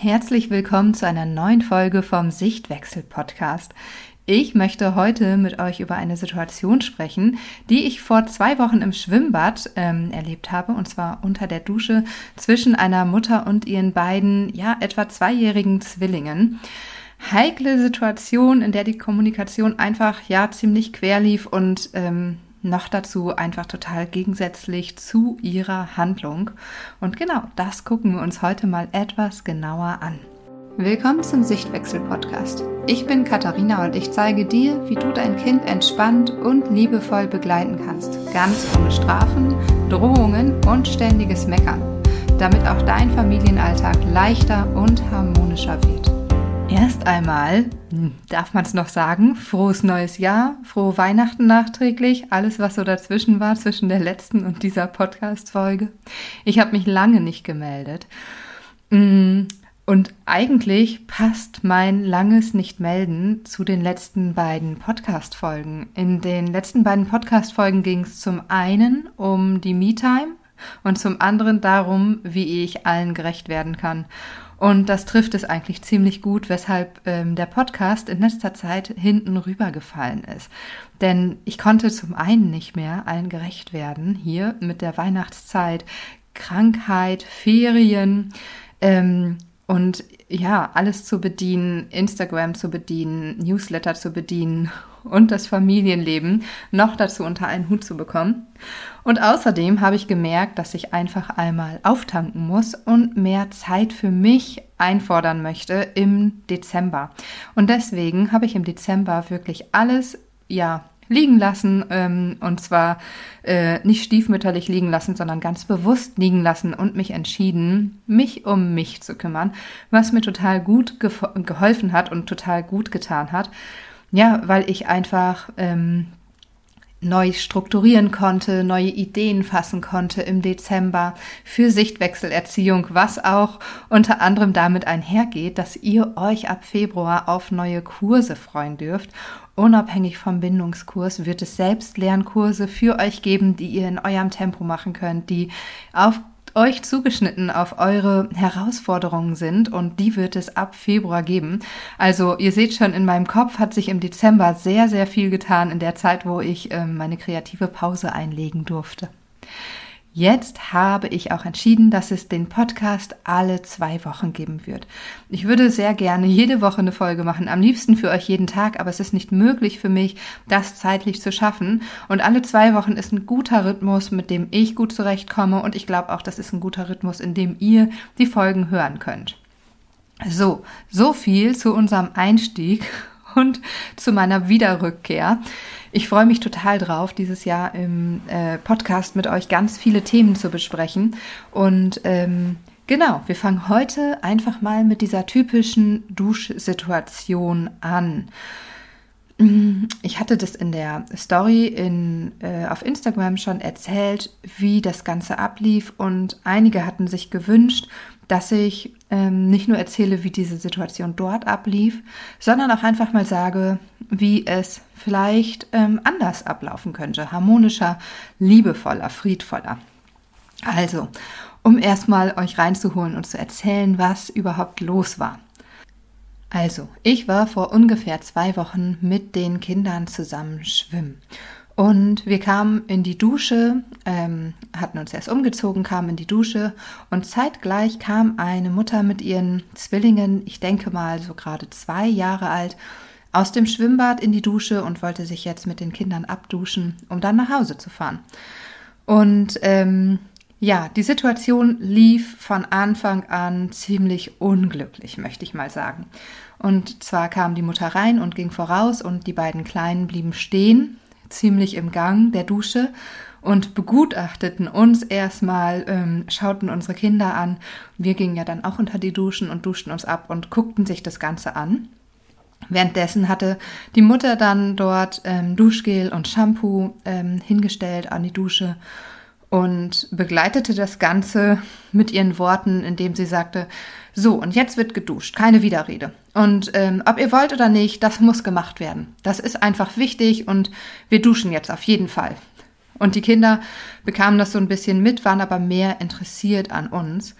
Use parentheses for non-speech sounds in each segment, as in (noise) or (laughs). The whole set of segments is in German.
Herzlich willkommen zu einer neuen Folge vom Sichtwechsel Podcast. Ich möchte heute mit euch über eine Situation sprechen, die ich vor zwei Wochen im Schwimmbad ähm, erlebt habe, und zwar unter der Dusche zwischen einer Mutter und ihren beiden, ja, etwa zweijährigen Zwillingen. Heikle Situation, in der die Kommunikation einfach, ja, ziemlich quer lief und ähm, noch dazu einfach total gegensätzlich zu ihrer Handlung. Und genau das gucken wir uns heute mal etwas genauer an. Willkommen zum Sichtwechsel-Podcast. Ich bin Katharina und ich zeige dir, wie du dein Kind entspannt und liebevoll begleiten kannst. Ganz ohne Strafen, Drohungen und ständiges Meckern. Damit auch dein Familienalltag leichter und harmonischer wird. Erst einmal, hm, darf man es noch sagen, frohes neues Jahr, frohe Weihnachten nachträglich, alles was so dazwischen war, zwischen der letzten und dieser Podcast-Folge. Ich habe mich lange nicht gemeldet. Hm, und eigentlich passt mein langes Nicht-Melden zu den letzten beiden Podcast-Folgen. In den letzten beiden Podcast-Folgen ging es zum einen um die Me-Time und zum anderen darum, wie ich allen gerecht werden kann. Und das trifft es eigentlich ziemlich gut, weshalb ähm, der Podcast in letzter Zeit hinten rübergefallen ist. Denn ich konnte zum einen nicht mehr allen gerecht werden, hier mit der Weihnachtszeit, Krankheit, Ferien ähm, und ja, alles zu bedienen, Instagram zu bedienen, Newsletter zu bedienen (laughs) und das Familienleben noch dazu unter einen Hut zu bekommen. Und außerdem habe ich gemerkt, dass ich einfach einmal auftanken muss und mehr Zeit für mich einfordern möchte im Dezember. Und deswegen habe ich im Dezember wirklich alles, ja, liegen lassen ähm, und zwar äh, nicht stiefmütterlich liegen lassen, sondern ganz bewusst liegen lassen und mich entschieden, mich um mich zu kümmern, was mir total gut ge geholfen hat und total gut getan hat. Ja, weil ich einfach ähm, neu strukturieren konnte, neue Ideen fassen konnte im Dezember für Sichtwechselerziehung, was auch unter anderem damit einhergeht, dass ihr euch ab Februar auf neue Kurse freuen dürft. Unabhängig vom Bindungskurs wird es Selbstlernkurse für euch geben, die ihr in eurem Tempo machen könnt, die auf euch zugeschnitten auf eure Herausforderungen sind und die wird es ab Februar geben. Also ihr seht schon, in meinem Kopf hat sich im Dezember sehr, sehr viel getan in der Zeit, wo ich äh, meine kreative Pause einlegen durfte. Jetzt habe ich auch entschieden, dass es den Podcast alle zwei Wochen geben wird. Ich würde sehr gerne jede Woche eine Folge machen, am liebsten für euch jeden Tag, aber es ist nicht möglich für mich, das zeitlich zu schaffen. Und alle zwei Wochen ist ein guter Rhythmus, mit dem ich gut zurechtkomme und ich glaube auch, das ist ein guter Rhythmus, in dem ihr die Folgen hören könnt. So, so viel zu unserem Einstieg (laughs) und zu meiner Wiederrückkehr. Ich freue mich total drauf, dieses Jahr im äh, Podcast mit euch ganz viele Themen zu besprechen. Und ähm, genau, wir fangen heute einfach mal mit dieser typischen Duschsituation an. Ich hatte das in der Story in, äh, auf Instagram schon erzählt, wie das Ganze ablief und einige hatten sich gewünscht, dass ich ähm, nicht nur erzähle, wie diese Situation dort ablief, sondern auch einfach mal sage, wie es vielleicht ähm, anders ablaufen könnte, harmonischer, liebevoller, friedvoller. Also, um erstmal euch reinzuholen und zu erzählen, was überhaupt los war. Also, ich war vor ungefähr zwei Wochen mit den Kindern zusammen schwimmen. Und wir kamen in die Dusche, ähm, hatten uns erst umgezogen, kamen in die Dusche und zeitgleich kam eine Mutter mit ihren Zwillingen, ich denke mal so gerade zwei Jahre alt, aus dem Schwimmbad in die Dusche und wollte sich jetzt mit den Kindern abduschen, um dann nach Hause zu fahren. Und ähm, ja, die Situation lief von Anfang an ziemlich unglücklich, möchte ich mal sagen. Und zwar kam die Mutter rein und ging voraus und die beiden Kleinen blieben stehen ziemlich im Gang der Dusche und begutachteten uns erstmal, ähm, schauten unsere Kinder an. Wir gingen ja dann auch unter die Duschen und duschten uns ab und guckten sich das Ganze an. Währenddessen hatte die Mutter dann dort ähm, Duschgel und Shampoo ähm, hingestellt an die Dusche und begleitete das Ganze mit ihren Worten, indem sie sagte, so, und jetzt wird geduscht, keine Widerrede. Und ähm, ob ihr wollt oder nicht, das muss gemacht werden. Das ist einfach wichtig und wir duschen jetzt auf jeden Fall. Und die Kinder bekamen das so ein bisschen mit, waren aber mehr interessiert an uns.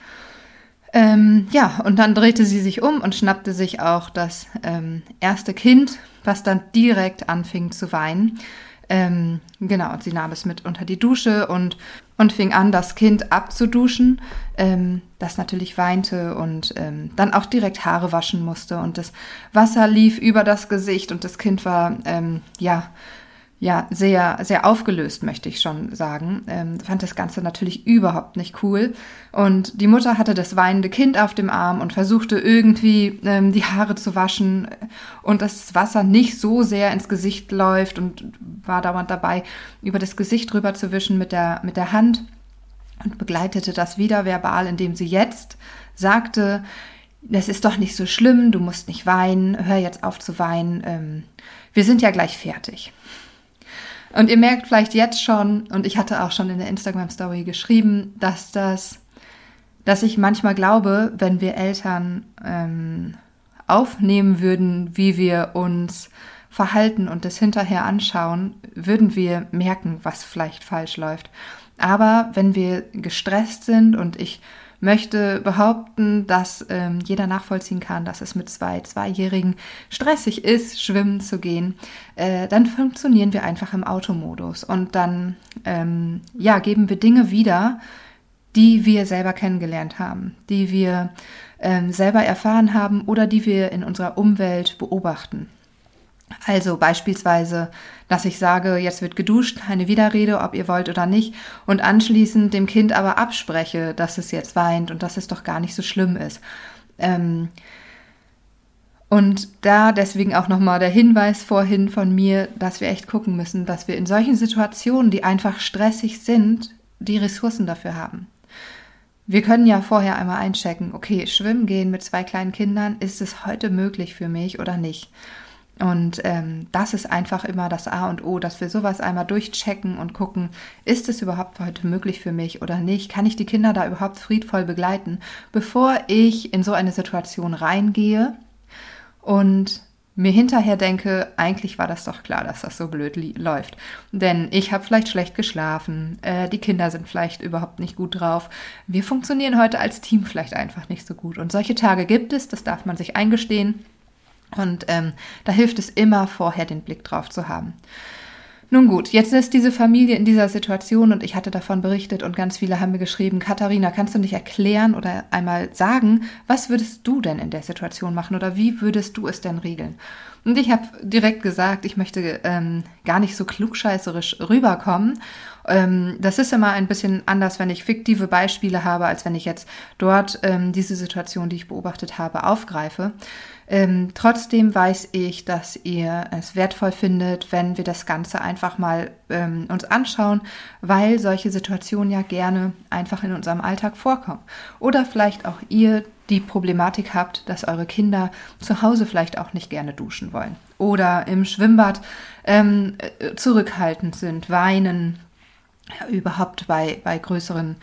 Ähm, ja, und dann drehte sie sich um und schnappte sich auch das ähm, erste Kind, was dann direkt anfing zu weinen. Ähm, genau, und sie nahm es mit unter die Dusche und, und fing an, das Kind abzuduschen, ähm, das natürlich weinte und ähm, dann auch direkt Haare waschen musste. Und das Wasser lief über das Gesicht und das Kind war, ähm, ja, ja, sehr, sehr aufgelöst, möchte ich schon sagen. Ähm, fand das Ganze natürlich überhaupt nicht cool. Und die Mutter hatte das weinende Kind auf dem Arm und versuchte irgendwie ähm, die Haare zu waschen und das Wasser nicht so sehr ins Gesicht läuft und war dauernd dabei, über das Gesicht drüber zu wischen mit der, mit der Hand und begleitete das wieder verbal, indem sie jetzt sagte, das ist doch nicht so schlimm, du musst nicht weinen, hör jetzt auf zu weinen, ähm, wir sind ja gleich fertig. Und ihr merkt vielleicht jetzt schon, und ich hatte auch schon in der Instagram-Story geschrieben, dass das, dass ich manchmal glaube, wenn wir Eltern ähm, aufnehmen würden, wie wir uns verhalten und das hinterher anschauen, würden wir merken, was vielleicht falsch läuft. Aber wenn wir gestresst sind und ich möchte behaupten, dass ähm, jeder nachvollziehen kann, dass es mit zwei Zweijährigen stressig ist, schwimmen zu gehen, äh, dann funktionieren wir einfach im Automodus und dann ähm, ja geben wir Dinge wieder, die wir selber kennengelernt haben, die wir ähm, selber erfahren haben oder die wir in unserer Umwelt beobachten. Also beispielsweise, dass ich sage, jetzt wird geduscht, keine Widerrede, ob ihr wollt oder nicht, und anschließend dem Kind aber abspreche, dass es jetzt weint und dass es doch gar nicht so schlimm ist. Ähm und da deswegen auch nochmal der Hinweis vorhin von mir, dass wir echt gucken müssen, dass wir in solchen Situationen, die einfach stressig sind, die Ressourcen dafür haben. Wir können ja vorher einmal einchecken, okay, schwimmen gehen mit zwei kleinen Kindern, ist es heute möglich für mich oder nicht? Und ähm, das ist einfach immer das A und O, dass wir sowas einmal durchchecken und gucken, ist es überhaupt heute möglich für mich oder nicht? Kann ich die Kinder da überhaupt friedvoll begleiten, bevor ich in so eine Situation reingehe und mir hinterher denke, eigentlich war das doch klar, dass das so blöd läuft. Denn ich habe vielleicht schlecht geschlafen, äh, die Kinder sind vielleicht überhaupt nicht gut drauf. Wir funktionieren heute als Team vielleicht einfach nicht so gut. Und solche Tage gibt es, das darf man sich eingestehen. Und ähm, da hilft es immer, vorher den Blick drauf zu haben. Nun gut, jetzt ist diese Familie in dieser Situation und ich hatte davon berichtet und ganz viele haben mir geschrieben, Katharina, kannst du nicht erklären oder einmal sagen, was würdest du denn in der Situation machen oder wie würdest du es denn regeln? Und ich habe direkt gesagt, ich möchte ähm, gar nicht so klugscheißerisch rüberkommen. Ähm, das ist immer ein bisschen anders, wenn ich fiktive Beispiele habe, als wenn ich jetzt dort ähm, diese Situation, die ich beobachtet habe, aufgreife. Ähm, trotzdem weiß ich, dass ihr es wertvoll findet, wenn wir das Ganze einfach mal ähm, uns anschauen, weil solche Situationen ja gerne einfach in unserem Alltag vorkommen. Oder vielleicht auch ihr die Problematik habt, dass eure Kinder zu Hause vielleicht auch nicht gerne duschen wollen oder im Schwimmbad ähm, äh, zurückhaltend sind, weinen, überhaupt bei, bei größeren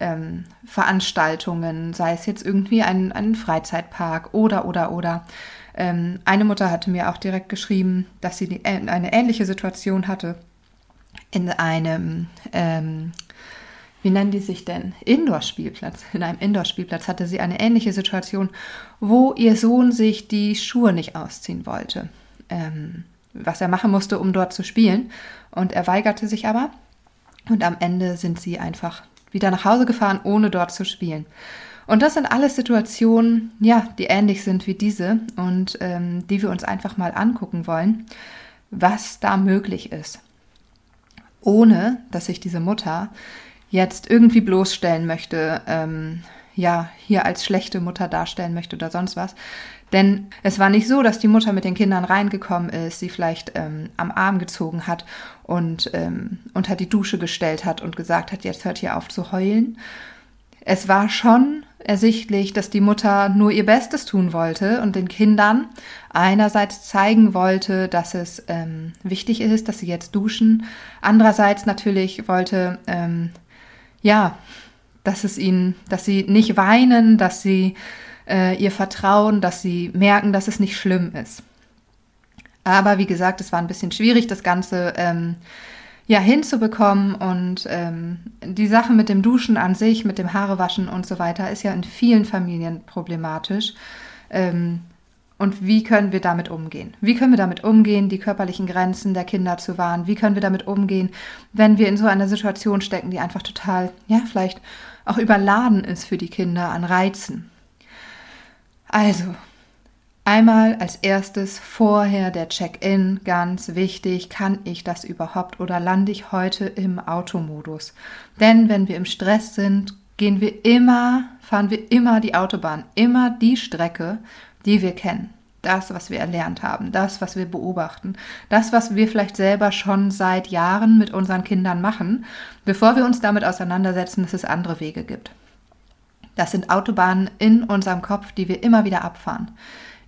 ähm, Veranstaltungen, sei es jetzt irgendwie ein, ein Freizeitpark oder, oder, oder. Ähm, eine Mutter hatte mir auch direkt geschrieben, dass sie die, äh, eine ähnliche Situation hatte in einem, ähm, wie nennen die sich denn? Indoor-Spielplatz. In einem Indoor-Spielplatz hatte sie eine ähnliche Situation, wo ihr Sohn sich die Schuhe nicht ausziehen wollte. Ähm, was er machen musste, um dort zu spielen. Und er weigerte sich aber. Und am Ende sind sie einfach wieder nach Hause gefahren, ohne dort zu spielen. Und das sind alles Situationen, ja, die ähnlich sind wie diese und ähm, die wir uns einfach mal angucken wollen, was da möglich ist. Ohne, dass sich diese Mutter jetzt irgendwie bloßstellen möchte, ähm, ja, hier als schlechte Mutter darstellen möchte oder sonst was. Denn es war nicht so, dass die Mutter mit den Kindern reingekommen ist, sie vielleicht ähm, am Arm gezogen hat und ähm, unter die Dusche gestellt hat und gesagt hat, jetzt hört hier auf zu heulen. Es war schon ersichtlich, dass die Mutter nur ihr Bestes tun wollte und den Kindern einerseits zeigen wollte, dass es ähm, wichtig ist, dass sie jetzt duschen, andererseits natürlich wollte, ähm, ja, dass es ihnen, dass sie nicht weinen, dass sie äh, ihr vertrauen, dass sie merken, dass es nicht schlimm ist. Aber wie gesagt, es war ein bisschen schwierig, das Ganze ähm, ja hinzubekommen. Und ähm, die Sache mit dem Duschen an sich, mit dem Haarewaschen und so weiter, ist ja in vielen Familien problematisch. Ähm, und wie können wir damit umgehen? Wie können wir damit umgehen, die körperlichen Grenzen der Kinder zu wahren? Wie können wir damit umgehen, wenn wir in so einer Situation stecken, die einfach total, ja, vielleicht auch überladen ist für die Kinder an Reizen? Also, einmal als erstes vorher der Check-in, ganz wichtig, kann ich das überhaupt oder lande ich heute im Automodus? Denn wenn wir im Stress sind, gehen wir immer, fahren wir immer die Autobahn, immer die Strecke, die wir kennen. Das, was wir erlernt haben, das, was wir beobachten, das, was wir vielleicht selber schon seit Jahren mit unseren Kindern machen, bevor wir uns damit auseinandersetzen, dass es andere Wege gibt. Das sind Autobahnen in unserem Kopf, die wir immer wieder abfahren.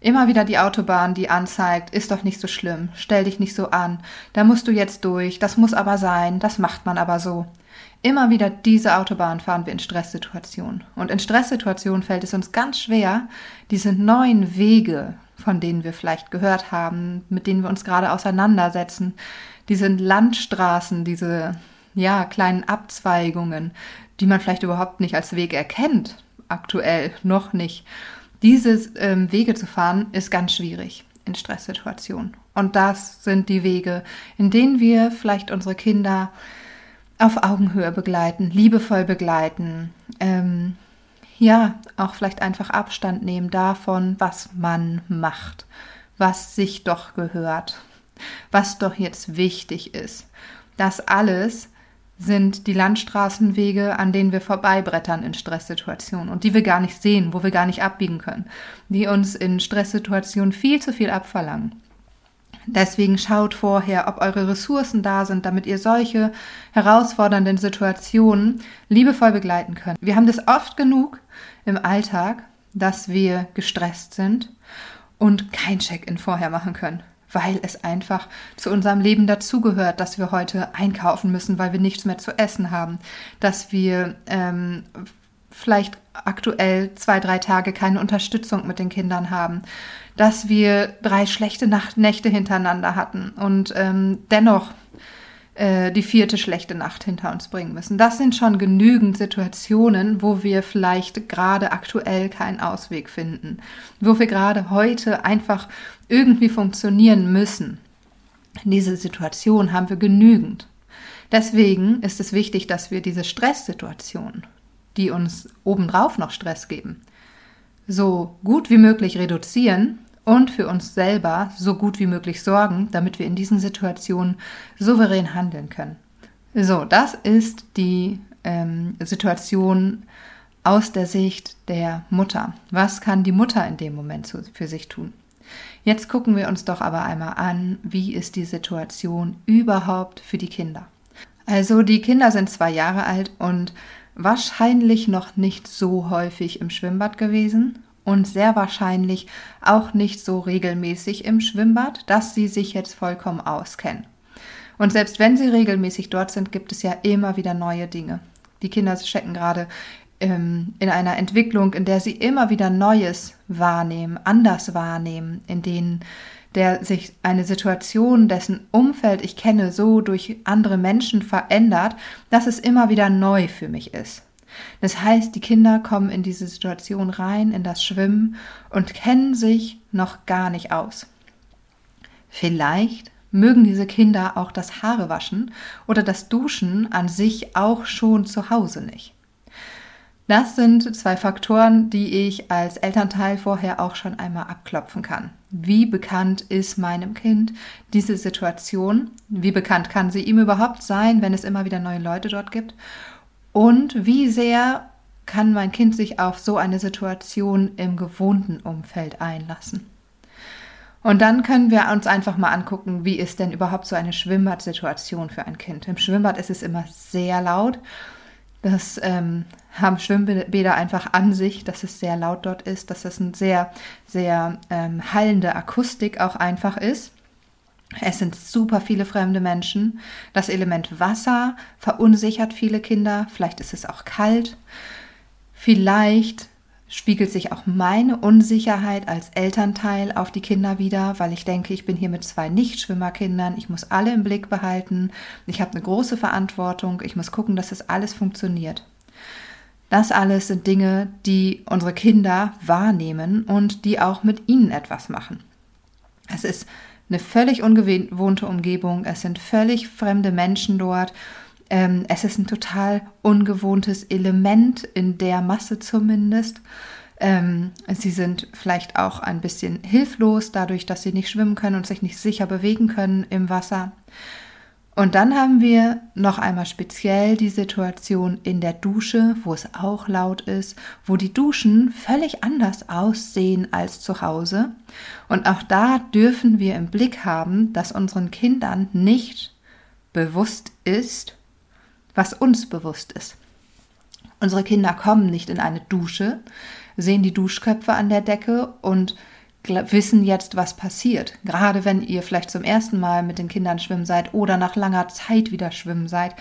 Immer wieder die Autobahn, die anzeigt, ist doch nicht so schlimm, stell dich nicht so an, da musst du jetzt durch, das muss aber sein, das macht man aber so. Immer wieder diese Autobahn fahren wir in Stresssituationen. Und in Stresssituationen fällt es uns ganz schwer, diese neuen Wege, von denen wir vielleicht gehört haben, mit denen wir uns gerade auseinandersetzen, diese Landstraßen, diese ja, kleinen Abzweigungen, die man vielleicht überhaupt nicht als Weg erkennt, aktuell noch nicht. Diese ähm, Wege zu fahren, ist ganz schwierig in Stresssituationen. Und das sind die Wege, in denen wir vielleicht unsere Kinder auf Augenhöhe begleiten, liebevoll begleiten. Ähm, ja, auch vielleicht einfach Abstand nehmen davon, was man macht, was sich doch gehört, was doch jetzt wichtig ist. Das alles sind die Landstraßenwege, an denen wir vorbeibrettern in Stresssituationen und die wir gar nicht sehen, wo wir gar nicht abbiegen können, die uns in Stresssituationen viel zu viel abverlangen. Deswegen schaut vorher, ob eure Ressourcen da sind, damit ihr solche herausfordernden Situationen liebevoll begleiten könnt. Wir haben das oft genug im Alltag, dass wir gestresst sind und kein Check-in vorher machen können, weil es einfach zu unserem Leben dazugehört, dass wir heute einkaufen müssen, weil wir nichts mehr zu essen haben, dass wir ähm, vielleicht aktuell zwei, drei Tage keine Unterstützung mit den Kindern haben, dass wir drei schlechte Nacht Nächte hintereinander hatten. Und ähm, dennoch die vierte schlechte Nacht hinter uns bringen müssen. Das sind schon genügend Situationen, wo wir vielleicht gerade aktuell keinen Ausweg finden, wo wir gerade heute einfach irgendwie funktionieren müssen. Diese Situation haben wir genügend. Deswegen ist es wichtig, dass wir diese Stresssituation, die uns obendrauf noch Stress geben, so gut wie möglich reduzieren und für uns selber so gut wie möglich sorgen, damit wir in diesen Situationen souverän handeln können. So, das ist die ähm, Situation aus der Sicht der Mutter. Was kann die Mutter in dem Moment zu, für sich tun? Jetzt gucken wir uns doch aber einmal an, wie ist die Situation überhaupt für die Kinder. Also die Kinder sind zwei Jahre alt und wahrscheinlich noch nicht so häufig im Schwimmbad gewesen und sehr wahrscheinlich auch nicht so regelmäßig im Schwimmbad, dass sie sich jetzt vollkommen auskennen. Und selbst wenn sie regelmäßig dort sind, gibt es ja immer wieder neue Dinge. Die Kinder stecken gerade ähm, in einer Entwicklung, in der sie immer wieder Neues wahrnehmen, anders wahrnehmen, in denen der sich eine Situation, dessen Umfeld ich kenne, so durch andere Menschen verändert, dass es immer wieder neu für mich ist. Das heißt, die Kinder kommen in diese Situation rein, in das Schwimmen und kennen sich noch gar nicht aus. Vielleicht mögen diese Kinder auch das Haarewaschen oder das Duschen an sich auch schon zu Hause nicht. Das sind zwei Faktoren, die ich als Elternteil vorher auch schon einmal abklopfen kann. Wie bekannt ist meinem Kind diese Situation? Wie bekannt kann sie ihm überhaupt sein, wenn es immer wieder neue Leute dort gibt? Und wie sehr kann mein Kind sich auf so eine Situation im gewohnten Umfeld einlassen? Und dann können wir uns einfach mal angucken, wie ist denn überhaupt so eine Schwimmbadsituation für ein Kind. Im Schwimmbad ist es immer sehr laut das ähm, haben Schwimmbäder einfach an sich, dass es sehr laut dort ist, dass es eine sehr, sehr ähm, hallende Akustik auch einfach ist. Es sind super viele fremde Menschen. Das Element Wasser verunsichert viele Kinder. Vielleicht ist es auch kalt. Vielleicht spiegelt sich auch meine Unsicherheit als Elternteil auf die Kinder wieder, weil ich denke, ich bin hier mit zwei Nichtschwimmerkindern, ich muss alle im Blick behalten, ich habe eine große Verantwortung, ich muss gucken, dass das alles funktioniert. Das alles sind Dinge, die unsere Kinder wahrnehmen und die auch mit ihnen etwas machen. Es ist eine völlig ungewohnte Umgebung, es sind völlig fremde Menschen dort ähm, es ist ein total ungewohntes Element in der Masse zumindest. Ähm, sie sind vielleicht auch ein bisschen hilflos dadurch, dass sie nicht schwimmen können und sich nicht sicher bewegen können im Wasser. Und dann haben wir noch einmal speziell die Situation in der Dusche, wo es auch laut ist, wo die Duschen völlig anders aussehen als zu Hause. Und auch da dürfen wir im Blick haben, dass unseren Kindern nicht bewusst ist, was uns bewusst ist. Unsere Kinder kommen nicht in eine Dusche, sehen die Duschköpfe an der Decke und wissen jetzt, was passiert. Gerade wenn ihr vielleicht zum ersten Mal mit den Kindern schwimmen seid oder nach langer Zeit wieder schwimmen seid,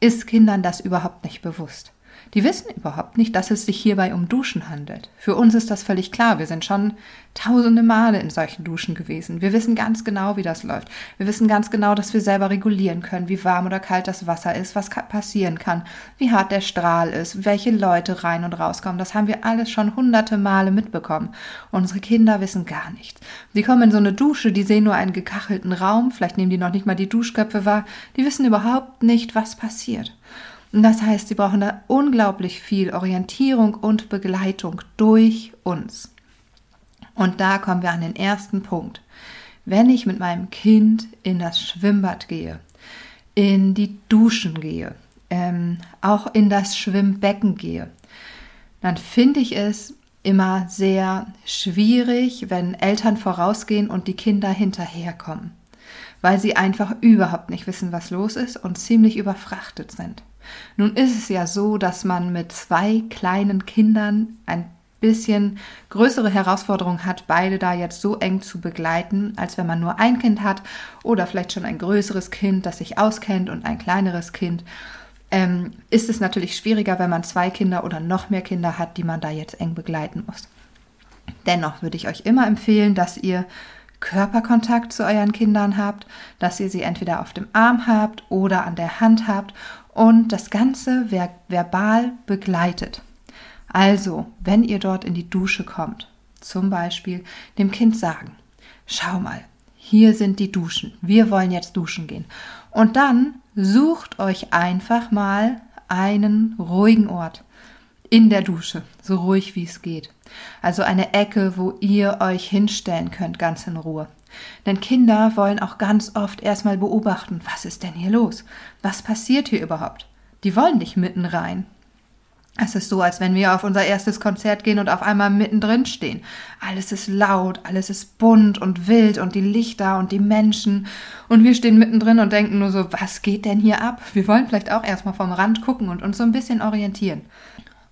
ist Kindern das überhaupt nicht bewusst. Die wissen überhaupt nicht, dass es sich hierbei um Duschen handelt. Für uns ist das völlig klar. Wir sind schon tausende Male in solchen Duschen gewesen. Wir wissen ganz genau, wie das läuft. Wir wissen ganz genau, dass wir selber regulieren können, wie warm oder kalt das Wasser ist, was passieren kann, wie hart der Strahl ist, welche Leute rein und rauskommen. Das haben wir alles schon hunderte Male mitbekommen. Unsere Kinder wissen gar nichts. Die kommen in so eine Dusche, die sehen nur einen gekachelten Raum, vielleicht nehmen die noch nicht mal die Duschköpfe wahr. Die wissen überhaupt nicht, was passiert. Und das heißt, sie brauchen da unglaublich viel Orientierung und Begleitung durch uns. Und da kommen wir an den ersten Punkt. Wenn ich mit meinem Kind in das Schwimmbad gehe, in die Duschen gehe, ähm, auch in das Schwimmbecken gehe, dann finde ich es immer sehr schwierig, wenn Eltern vorausgehen und die Kinder hinterherkommen, weil sie einfach überhaupt nicht wissen, was los ist und ziemlich überfrachtet sind. Nun ist es ja so, dass man mit zwei kleinen Kindern ein bisschen größere Herausforderung hat, beide da jetzt so eng zu begleiten, als wenn man nur ein Kind hat oder vielleicht schon ein größeres Kind, das sich auskennt und ein kleineres Kind. Ähm, ist es natürlich schwieriger, wenn man zwei Kinder oder noch mehr Kinder hat, die man da jetzt eng begleiten muss. Dennoch würde ich euch immer empfehlen, dass ihr Körperkontakt zu euren Kindern habt, dass ihr sie entweder auf dem Arm habt oder an der Hand habt und das Ganze ver verbal begleitet. Also, wenn ihr dort in die Dusche kommt, zum Beispiel dem Kind sagen, schau mal, hier sind die Duschen, wir wollen jetzt duschen gehen. Und dann sucht euch einfach mal einen ruhigen Ort in der Dusche, so ruhig wie es geht. Also eine Ecke, wo ihr euch hinstellen könnt, ganz in Ruhe. Denn Kinder wollen auch ganz oft erstmal beobachten, was ist denn hier los? Was passiert hier überhaupt? Die wollen nicht mitten rein. Es ist so, als wenn wir auf unser erstes Konzert gehen und auf einmal mittendrin stehen. Alles ist laut, alles ist bunt und wild und die Lichter und die Menschen. Und wir stehen mittendrin und denken nur so, was geht denn hier ab? Wir wollen vielleicht auch erstmal vom Rand gucken und uns so ein bisschen orientieren.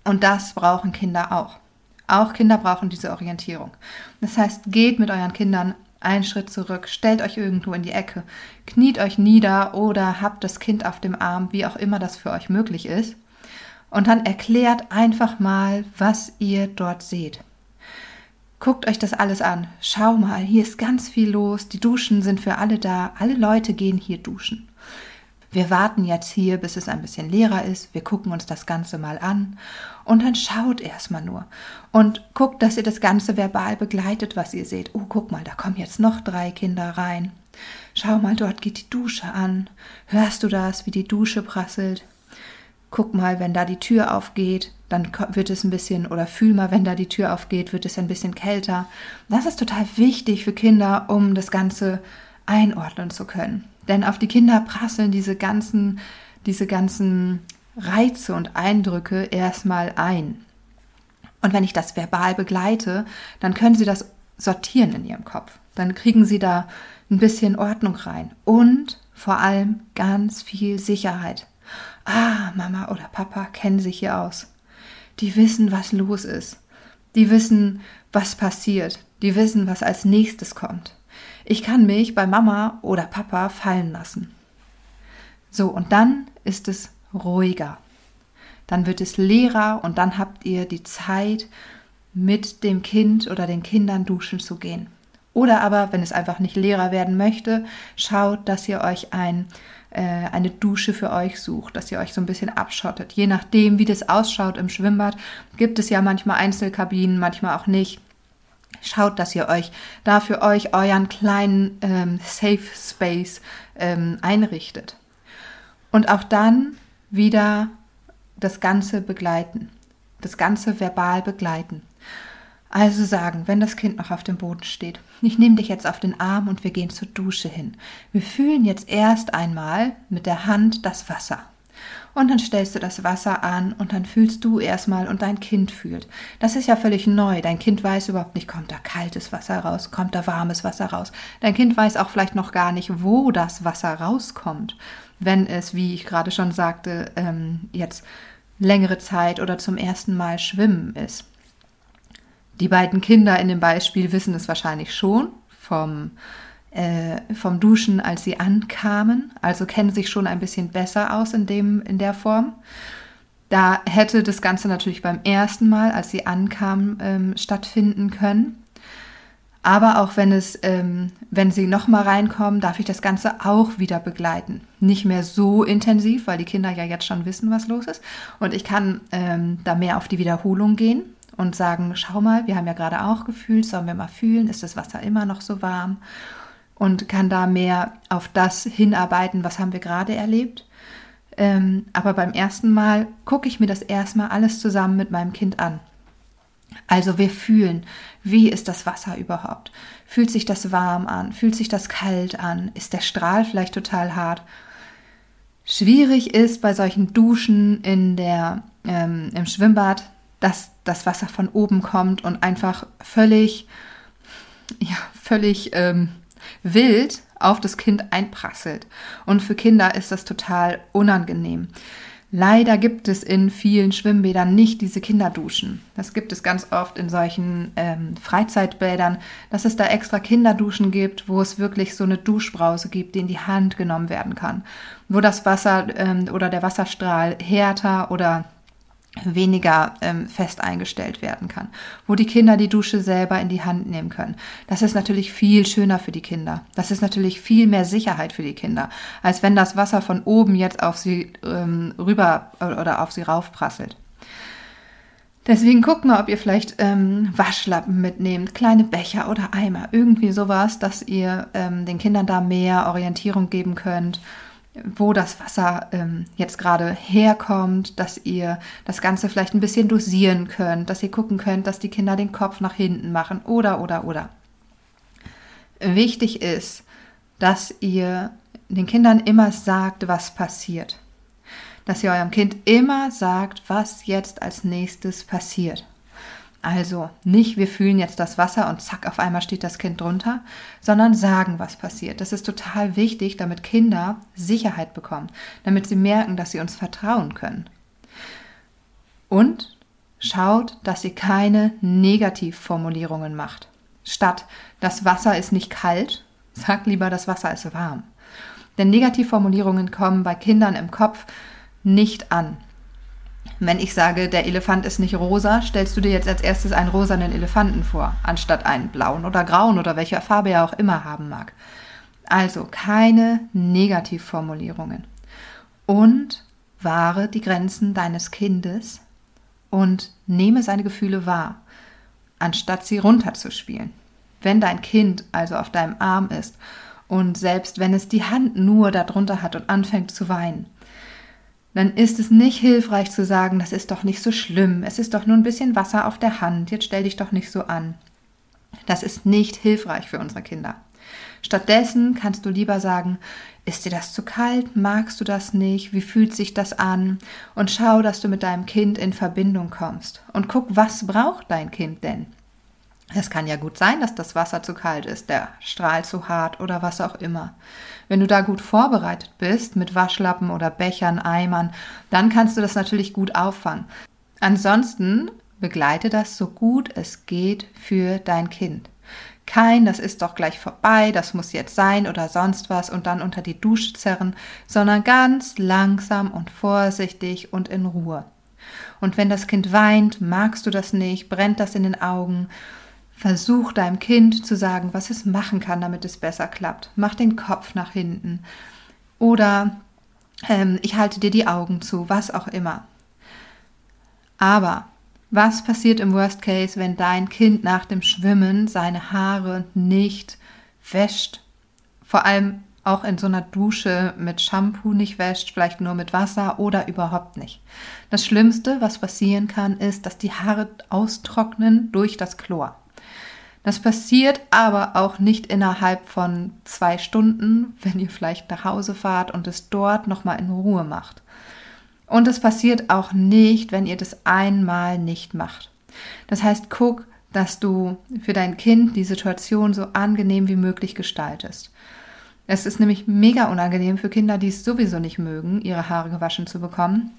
Und das brauchen Kinder auch. Auch Kinder brauchen diese Orientierung. Das heißt, geht mit euren Kindern einen Schritt zurück, stellt euch irgendwo in die Ecke, kniet euch nieder oder habt das Kind auf dem Arm, wie auch immer das für euch möglich ist. Und dann erklärt einfach mal, was ihr dort seht. Guckt euch das alles an. Schau mal, hier ist ganz viel los. Die Duschen sind für alle da. Alle Leute gehen hier duschen. Wir warten jetzt hier, bis es ein bisschen leerer ist. Wir gucken uns das Ganze mal an. Und dann schaut erstmal nur. Und guckt, dass ihr das Ganze verbal begleitet, was ihr seht. Oh, guck mal, da kommen jetzt noch drei Kinder rein. Schau mal, dort geht die Dusche an. Hörst du das, wie die Dusche prasselt? Guck mal, wenn da die Tür aufgeht, dann wird es ein bisschen, oder fühl mal, wenn da die Tür aufgeht, wird es ein bisschen kälter. Das ist total wichtig für Kinder, um das Ganze einordnen zu können. Denn auf die Kinder prasseln diese ganzen, diese ganzen Reize und Eindrücke erstmal ein. Und wenn ich das verbal begleite, dann können sie das sortieren in ihrem Kopf. Dann kriegen sie da ein bisschen Ordnung rein und vor allem ganz viel Sicherheit. Ah, Mama oder Papa kennen sich hier aus. Die wissen, was los ist. Die wissen, was passiert. Die wissen, was als nächstes kommt. Ich kann mich bei Mama oder Papa fallen lassen. So, und dann ist es ruhiger. Dann wird es leerer und dann habt ihr die Zeit, mit dem Kind oder den Kindern duschen zu gehen. Oder aber, wenn es einfach nicht Lehrer werden möchte, schaut, dass ihr euch ein, äh, eine Dusche für euch sucht, dass ihr euch so ein bisschen abschottet. Je nachdem, wie das ausschaut im Schwimmbad, gibt es ja manchmal Einzelkabinen, manchmal auch nicht. Schaut, dass ihr euch da für euch euren kleinen ähm, Safe Space ähm, einrichtet. Und auch dann wieder das Ganze begleiten, das Ganze verbal begleiten. Also sagen, wenn das Kind noch auf dem Boden steht, ich nehme dich jetzt auf den Arm und wir gehen zur Dusche hin. Wir fühlen jetzt erst einmal mit der Hand das Wasser. Und dann stellst du das Wasser an und dann fühlst du erstmal und dein Kind fühlt. Das ist ja völlig neu. Dein Kind weiß überhaupt nicht, kommt da kaltes Wasser raus, kommt da warmes Wasser raus. Dein Kind weiß auch vielleicht noch gar nicht, wo das Wasser rauskommt, wenn es, wie ich gerade schon sagte, ähm, jetzt längere Zeit oder zum ersten Mal schwimmen ist. Die beiden Kinder in dem Beispiel wissen es wahrscheinlich schon vom, äh, vom Duschen, als sie ankamen, also kennen sich schon ein bisschen besser aus in, dem, in der Form. Da hätte das Ganze natürlich beim ersten Mal, als sie ankamen, ähm, stattfinden können. Aber auch wenn es, ähm, wenn sie nochmal reinkommen, darf ich das Ganze auch wieder begleiten. Nicht mehr so intensiv, weil die Kinder ja jetzt schon wissen, was los ist. Und ich kann ähm, da mehr auf die Wiederholung gehen und sagen, schau mal, wir haben ja gerade auch gefühlt, sollen wir mal fühlen, ist das Wasser immer noch so warm? Und kann da mehr auf das hinarbeiten, was haben wir gerade erlebt. Ähm, aber beim ersten Mal gucke ich mir das erstmal alles zusammen mit meinem Kind an. Also wir fühlen, wie ist das Wasser überhaupt? Fühlt sich das warm an? Fühlt sich das kalt an? Ist der Strahl vielleicht total hart? Schwierig ist bei solchen Duschen in der, ähm, im Schwimmbad, dass das Wasser von oben kommt und einfach völlig, ja, völlig ähm, wild auf das Kind einprasselt. Und für Kinder ist das total unangenehm. Leider gibt es in vielen Schwimmbädern nicht diese Kinderduschen. Das gibt es ganz oft in solchen ähm, Freizeitbädern, dass es da extra Kinderduschen gibt, wo es wirklich so eine Duschbrause gibt, die in die Hand genommen werden kann, wo das Wasser ähm, oder der Wasserstrahl härter oder weniger ähm, fest eingestellt werden kann, wo die Kinder die Dusche selber in die Hand nehmen können. Das ist natürlich viel schöner für die Kinder. Das ist natürlich viel mehr Sicherheit für die Kinder, als wenn das Wasser von oben jetzt auf sie ähm, rüber oder auf sie raufprasselt. Deswegen guckt mal, ob ihr vielleicht ähm, Waschlappen mitnehmt, kleine Becher oder Eimer, irgendwie sowas, dass ihr ähm, den Kindern da mehr Orientierung geben könnt wo das Wasser ähm, jetzt gerade herkommt, dass ihr das Ganze vielleicht ein bisschen dosieren könnt, dass ihr gucken könnt, dass die Kinder den Kopf nach hinten machen oder oder oder. Wichtig ist, dass ihr den Kindern immer sagt, was passiert. Dass ihr eurem Kind immer sagt, was jetzt als nächstes passiert. Also nicht, wir fühlen jetzt das Wasser und zack, auf einmal steht das Kind drunter, sondern sagen, was passiert. Das ist total wichtig, damit Kinder Sicherheit bekommen, damit sie merken, dass sie uns vertrauen können. Und schaut, dass sie keine Negativformulierungen macht. Statt das Wasser ist nicht kalt, sagt lieber das Wasser ist warm. Denn Negativformulierungen kommen bei Kindern im Kopf nicht an. Wenn ich sage, der Elefant ist nicht rosa, stellst du dir jetzt als erstes einen rosanen Elefanten vor, anstatt einen blauen oder grauen oder welcher Farbe er auch immer haben mag. Also keine Negativformulierungen. Und wahre die Grenzen deines Kindes und nehme seine Gefühle wahr, anstatt sie runterzuspielen. Wenn dein Kind also auf deinem Arm ist und selbst wenn es die Hand nur darunter hat und anfängt zu weinen, dann ist es nicht hilfreich zu sagen, das ist doch nicht so schlimm, es ist doch nur ein bisschen Wasser auf der Hand, jetzt stell dich doch nicht so an. Das ist nicht hilfreich für unsere Kinder. Stattdessen kannst du lieber sagen, ist dir das zu kalt? Magst du das nicht? Wie fühlt sich das an? Und schau, dass du mit deinem Kind in Verbindung kommst. Und guck, was braucht dein Kind denn? Es kann ja gut sein, dass das Wasser zu kalt ist, der Strahl zu hart oder was auch immer. Wenn du da gut vorbereitet bist mit Waschlappen oder Bechern, Eimern, dann kannst du das natürlich gut auffangen. Ansonsten begleite das so gut es geht für dein Kind. Kein, das ist doch gleich vorbei, das muss jetzt sein oder sonst was und dann unter die Dusche zerren, sondern ganz langsam und vorsichtig und in Ruhe. Und wenn das Kind weint, magst du das nicht, brennt das in den Augen, versuch deinem Kind zu sagen, was es machen kann, damit es besser klappt. Mach den Kopf nach hinten. Oder ähm, ich halte dir die Augen zu, was auch immer. Aber was passiert im Worst Case, wenn dein Kind nach dem Schwimmen seine Haare nicht wäscht? Vor allem auch in so einer Dusche mit Shampoo nicht wäscht, vielleicht nur mit Wasser oder überhaupt nicht. Das Schlimmste, was passieren kann, ist, dass die Haare austrocknen durch das Chlor. Das passiert aber auch nicht innerhalb von zwei Stunden, wenn ihr vielleicht nach Hause fahrt und es dort nochmal in Ruhe macht. Und es passiert auch nicht, wenn ihr das einmal nicht macht. Das heißt, guck, dass du für dein Kind die Situation so angenehm wie möglich gestaltest. Es ist nämlich mega unangenehm für Kinder, die es sowieso nicht mögen, ihre Haare gewaschen zu bekommen,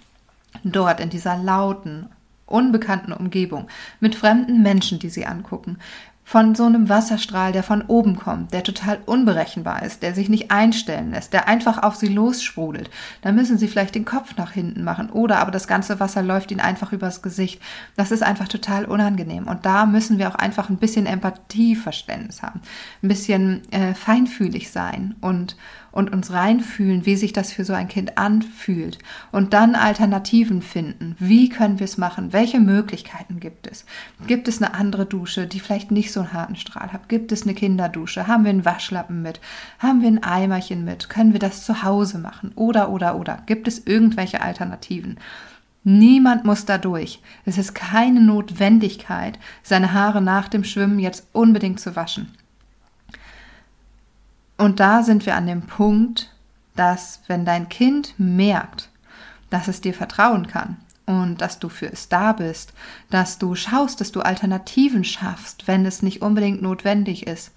dort in dieser lauten, unbekannten Umgebung, mit fremden Menschen, die sie angucken, von so einem Wasserstrahl, der von oben kommt, der total unberechenbar ist, der sich nicht einstellen lässt, der einfach auf sie lossprudelt, dann müssen sie vielleicht den Kopf nach hinten machen oder aber das ganze Wasser läuft ihnen einfach übers Gesicht. Das ist einfach total unangenehm und da müssen wir auch einfach ein bisschen Empathieverständnis haben, ein bisschen äh, feinfühlig sein und und uns reinfühlen, wie sich das für so ein Kind anfühlt und dann Alternativen finden. Wie können wir es machen? Welche Möglichkeiten gibt es? Gibt es eine andere Dusche, die vielleicht nicht so einen harten Strahl hat? Gibt es eine Kinderdusche? Haben wir einen Waschlappen mit? Haben wir ein Eimerchen mit? Können wir das zu Hause machen? Oder, oder, oder. Gibt es irgendwelche Alternativen? Niemand muss da durch. Es ist keine Notwendigkeit, seine Haare nach dem Schwimmen jetzt unbedingt zu waschen. Und da sind wir an dem Punkt, dass wenn dein Kind merkt, dass es dir vertrauen kann und dass du für es da bist, dass du schaust, dass du Alternativen schaffst, wenn es nicht unbedingt notwendig ist,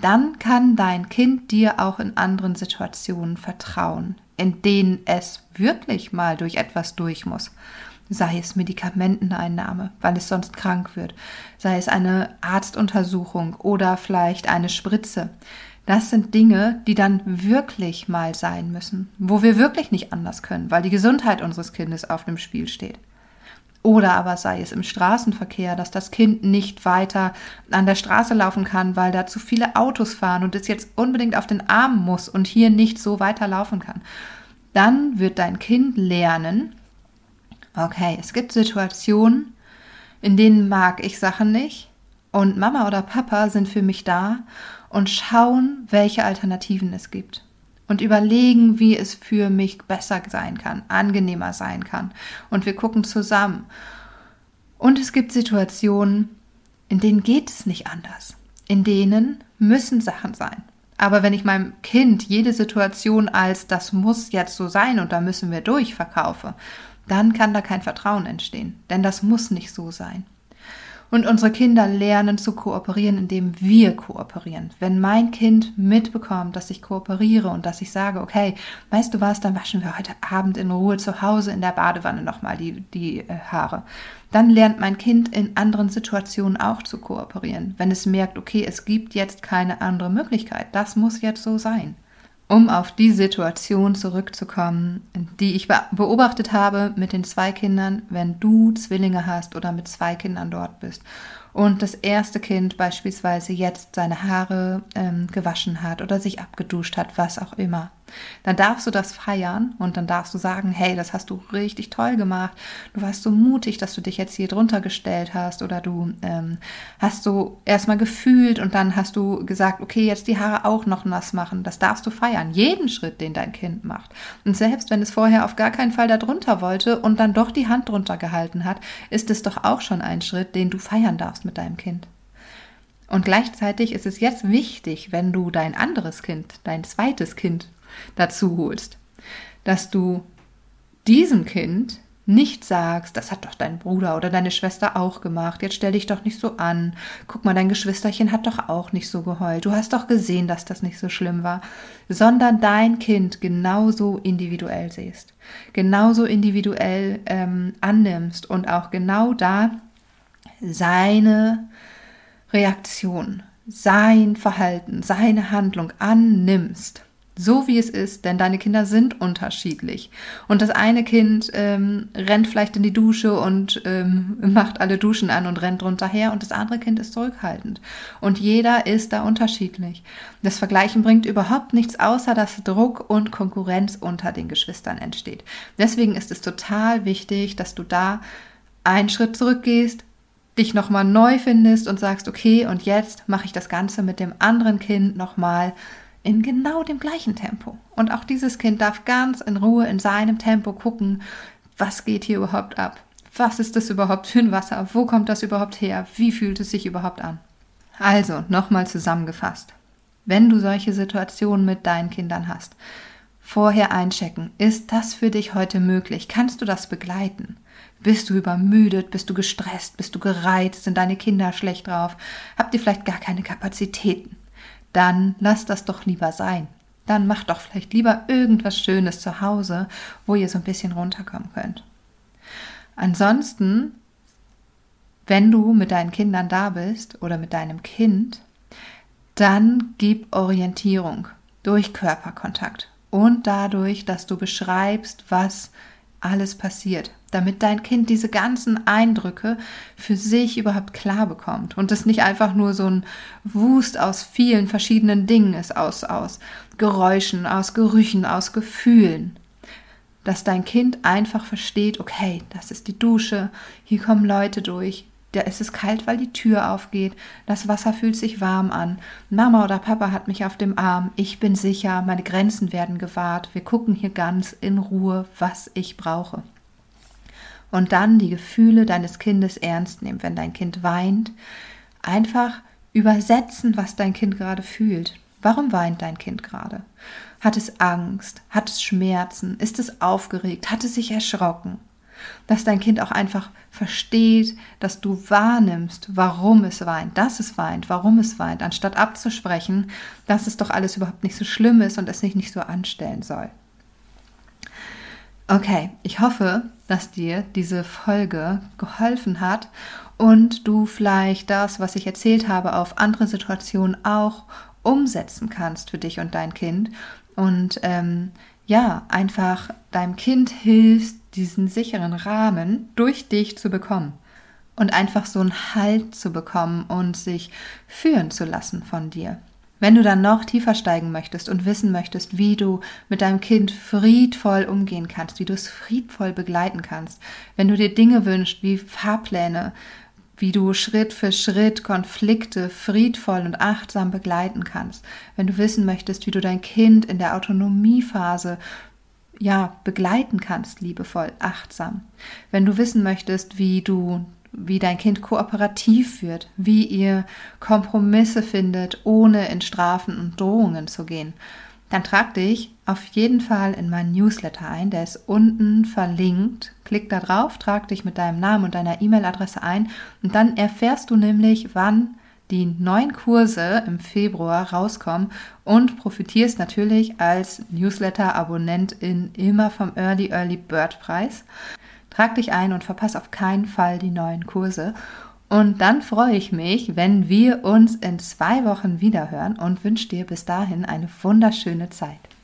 dann kann dein Kind dir auch in anderen Situationen vertrauen, in denen es wirklich mal durch etwas durch muss. Sei es Medikamenteneinnahme, weil es sonst krank wird, sei es eine Arztuntersuchung oder vielleicht eine Spritze. Das sind Dinge, die dann wirklich mal sein müssen, wo wir wirklich nicht anders können, weil die Gesundheit unseres Kindes auf dem Spiel steht. Oder aber sei es im Straßenverkehr, dass das Kind nicht weiter an der Straße laufen kann, weil da zu viele Autos fahren und es jetzt unbedingt auf den Arm muss und hier nicht so weiter laufen kann. Dann wird dein Kind lernen, okay, es gibt Situationen, in denen mag ich Sachen nicht und Mama oder Papa sind für mich da und schauen, welche Alternativen es gibt. Und überlegen, wie es für mich besser sein kann, angenehmer sein kann. Und wir gucken zusammen. Und es gibt Situationen, in denen geht es nicht anders. In denen müssen Sachen sein. Aber wenn ich meinem Kind jede Situation als das muss jetzt so sein und da müssen wir durch verkaufe, dann kann da kein Vertrauen entstehen. Denn das muss nicht so sein. Und unsere Kinder lernen zu kooperieren, indem wir kooperieren. Wenn mein Kind mitbekommt, dass ich kooperiere und dass ich sage, okay, weißt du was, dann waschen wir heute Abend in Ruhe zu Hause in der Badewanne nochmal die, die äh, Haare. Dann lernt mein Kind in anderen Situationen auch zu kooperieren. Wenn es merkt, okay, es gibt jetzt keine andere Möglichkeit. Das muss jetzt so sein um auf die Situation zurückzukommen, die ich beobachtet habe mit den zwei Kindern, wenn du Zwillinge hast oder mit zwei Kindern dort bist. Und das erste Kind beispielsweise jetzt seine Haare ähm, gewaschen hat oder sich abgeduscht hat, was auch immer, dann darfst du das feiern und dann darfst du sagen, hey, das hast du richtig toll gemacht. Du warst so mutig, dass du dich jetzt hier drunter gestellt hast oder du ähm, hast so erstmal gefühlt und dann hast du gesagt, okay, jetzt die Haare auch noch nass machen. Das darfst du feiern. Jeden Schritt, den dein Kind macht. Und selbst wenn es vorher auf gar keinen Fall da drunter wollte und dann doch die Hand drunter gehalten hat, ist es doch auch schon ein Schritt, den du feiern darfst mit deinem Kind. Und gleichzeitig ist es jetzt wichtig, wenn du dein anderes Kind, dein zweites Kind dazu holst, dass du diesem Kind nicht sagst, das hat doch dein Bruder oder deine Schwester auch gemacht, jetzt stell dich doch nicht so an, guck mal, dein Geschwisterchen hat doch auch nicht so geheult, du hast doch gesehen, dass das nicht so schlimm war, sondern dein Kind genauso individuell siehst, genauso individuell ähm, annimmst und auch genau da seine Reaktion, sein Verhalten, seine Handlung annimmst, so wie es ist, denn deine Kinder sind unterschiedlich. Und das eine Kind ähm, rennt vielleicht in die Dusche und ähm, (laughs) macht alle Duschen an und rennt drunter her und das andere Kind ist zurückhaltend. Und jeder ist da unterschiedlich. Das Vergleichen bringt überhaupt nichts, außer dass Druck und Konkurrenz unter den Geschwistern entsteht. Deswegen ist es total wichtig, dass du da einen Schritt zurückgehst, dich nochmal neu findest und sagst, okay, und jetzt mache ich das Ganze mit dem anderen Kind nochmal in genau dem gleichen Tempo. Und auch dieses Kind darf ganz in Ruhe in seinem Tempo gucken, was geht hier überhaupt ab? Was ist das überhaupt für ein Wasser? Wo kommt das überhaupt her? Wie fühlt es sich überhaupt an? Also, nochmal zusammengefasst. Wenn du solche Situationen mit deinen Kindern hast, vorher einchecken, ist das für dich heute möglich? Kannst du das begleiten? Bist du übermüdet? Bist du gestresst? Bist du gereizt? Sind deine Kinder schlecht drauf? Habt ihr vielleicht gar keine Kapazitäten? Dann lass das doch lieber sein. Dann mach doch vielleicht lieber irgendwas Schönes zu Hause, wo ihr so ein bisschen runterkommen könnt. Ansonsten, wenn du mit deinen Kindern da bist oder mit deinem Kind, dann gib Orientierung durch Körperkontakt und dadurch, dass du beschreibst, was alles passiert, damit dein Kind diese ganzen Eindrücke für sich überhaupt klar bekommt und es nicht einfach nur so ein Wust aus vielen verschiedenen Dingen ist, aus, aus Geräuschen, aus Gerüchen, aus Gefühlen. Dass dein Kind einfach versteht, okay, das ist die Dusche, hier kommen Leute durch, da ist es kalt, weil die Tür aufgeht. Das Wasser fühlt sich warm an. Mama oder Papa hat mich auf dem Arm. Ich bin sicher, meine Grenzen werden gewahrt. Wir gucken hier ganz in Ruhe, was ich brauche. Und dann die Gefühle deines Kindes ernst nehmen, wenn dein Kind weint. Einfach übersetzen, was dein Kind gerade fühlt. Warum weint dein Kind gerade? Hat es Angst? Hat es Schmerzen? Ist es aufgeregt? Hat es sich erschrocken? Dass dein Kind auch einfach versteht, dass du wahrnimmst, warum es weint, dass es weint, warum es weint, anstatt abzusprechen, dass es doch alles überhaupt nicht so schlimm ist und es sich nicht so anstellen soll. Okay, ich hoffe, dass dir diese Folge geholfen hat und du vielleicht das, was ich erzählt habe, auf andere Situationen auch umsetzen kannst für dich und dein Kind und ähm, ja, einfach deinem Kind hilfst, diesen sicheren Rahmen durch dich zu bekommen und einfach so einen Halt zu bekommen und sich führen zu lassen von dir. Wenn du dann noch tiefer steigen möchtest und wissen möchtest, wie du mit deinem Kind friedvoll umgehen kannst, wie du es friedvoll begleiten kannst, wenn du dir Dinge wünschst wie Fahrpläne, wie du Schritt für Schritt Konflikte friedvoll und achtsam begleiten kannst, wenn du wissen möchtest, wie du dein Kind in der Autonomiephase ja, begleiten kannst, liebevoll, achtsam. Wenn du wissen möchtest, wie du, wie dein Kind kooperativ wird, wie ihr Kompromisse findet, ohne in Strafen und Drohungen zu gehen, dann trag dich auf jeden Fall in meinen Newsletter ein. Der ist unten verlinkt. Klick da drauf, trag dich mit deinem Namen und deiner E-Mail-Adresse ein und dann erfährst du nämlich, wann die neuen Kurse im Februar rauskommen und profitierst natürlich als Newsletter-Abonnentin immer vom Early Early Bird Preis. Trag dich ein und verpass auf keinen Fall die neuen Kurse. Und dann freue ich mich, wenn wir uns in zwei Wochen wiederhören und wünsche dir bis dahin eine wunderschöne Zeit.